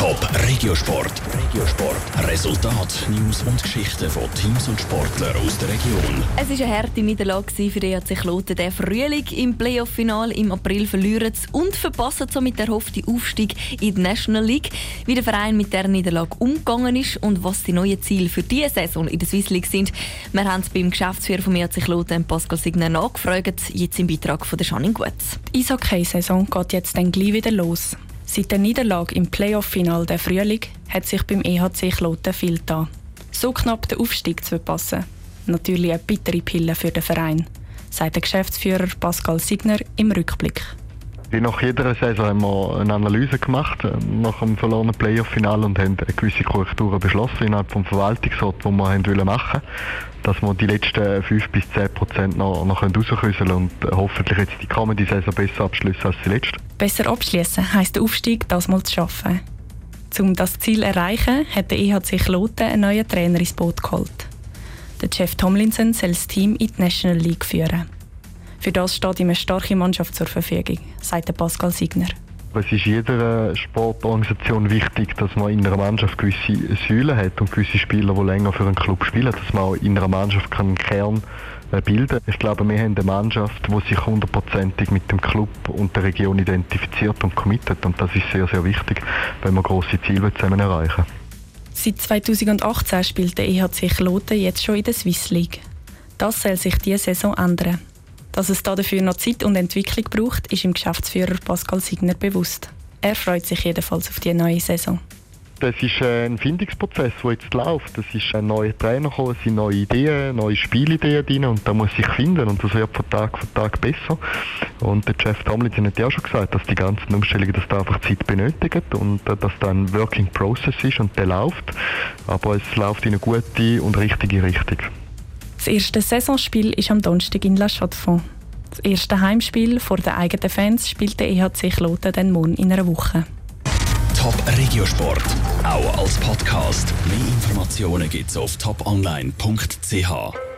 Top Regiosport. Regiosport. Resultat, News und Geschichten von Teams und Sportlern aus der Region. Es war eine harte Niederlage für den EHC Kloten. Der Frühling im Playoff-Final im April verlieren und verpassen somit der erhoffte Aufstieg in die National League. Wie der Verein mit der Niederlage umgegangen ist und was die neuen Ziele für diese Saison in der Swiss League sind, wir haben es beim Geschäftsführer vom EHC Kloten, Pascal Signer, nachgefragt. Jetzt im Beitrag von der Janine Gutz. Die Eishockey-Saison geht jetzt dann gleich wieder los. Seit der Niederlage im Playoff-Final der Frühling hat sich beim EHC Kloten viel getan. So knapp den Aufstieg zu verpassen. Natürlich eine bittere Pille für den Verein, sagt der Geschäftsführer Pascal Signer im Rückblick. Nach jeder Saison haben wir eine Analyse gemacht äh, nach dem verlorenen Playoff-Final und haben gewisse Korrekturen beschlossen innerhalb des Verwaltungsrats, die wir machen wollten dass wir die letzten 5 bis 10 Prozent noch, noch rausküsseln und hoffentlich jetzt die kommende Saison besser abschließen als die letzte. Besser abschließen heisst der Aufstieg das mal zu schaffen. Um das Ziel zu erreichen, hat der EHC Kloten einen neuen Trainer ins Boot geholt. Der Jeff Tomlinson soll das Team in die National League führen. Für das steht ihm eine starke Mannschaft zur Verfügung, sagt Pascal Signer. Es ist jeder Sportorganisation wichtig, dass man in einer Mannschaft gewisse Säulen hat und gewisse Spieler, die länger für einen Club spielen, dass man auch in einer Mannschaft einen Kern äh, bilden kann. Ich glaube, wir haben eine Mannschaft, die sich hundertprozentig mit dem Club und der Region identifiziert und committet und das ist sehr, sehr wichtig, wenn wir grosse Ziele zusammen erreichen Seit 2018 spielt der EHC Kloten jetzt schon in der Swiss League. Das soll sich diese Saison ändern. Dass es dafür noch Zeit und Entwicklung braucht, ist dem Geschäftsführer Pascal Signer bewusst. Er freut sich jedenfalls auf die neue Saison. Das ist ein Findungsprozess, der jetzt läuft. Es ist ein neuer Trainer gekommen, es sind neue Ideen, neue Spielideen drin und da muss sich finden und das wird von Tag zu Tag besser. Und der Jeff Tomlinson hat ja auch schon gesagt, dass die ganzen Umstellungen dass da einfach Zeit benötigen und äh, dass da ein Working Process ist und der läuft. Aber es läuft in eine gute und richtige Richtung. Das erste Saisonspiel ist am Donnerstag in La Chaux-de-Fonds. Das erste Heimspiel vor den eigenen Fans spielt der EHC Kloten den morgen in einer Woche. Top Regiosport, auch als Podcast. Mehr Informationen gibt's auf toponline.ch.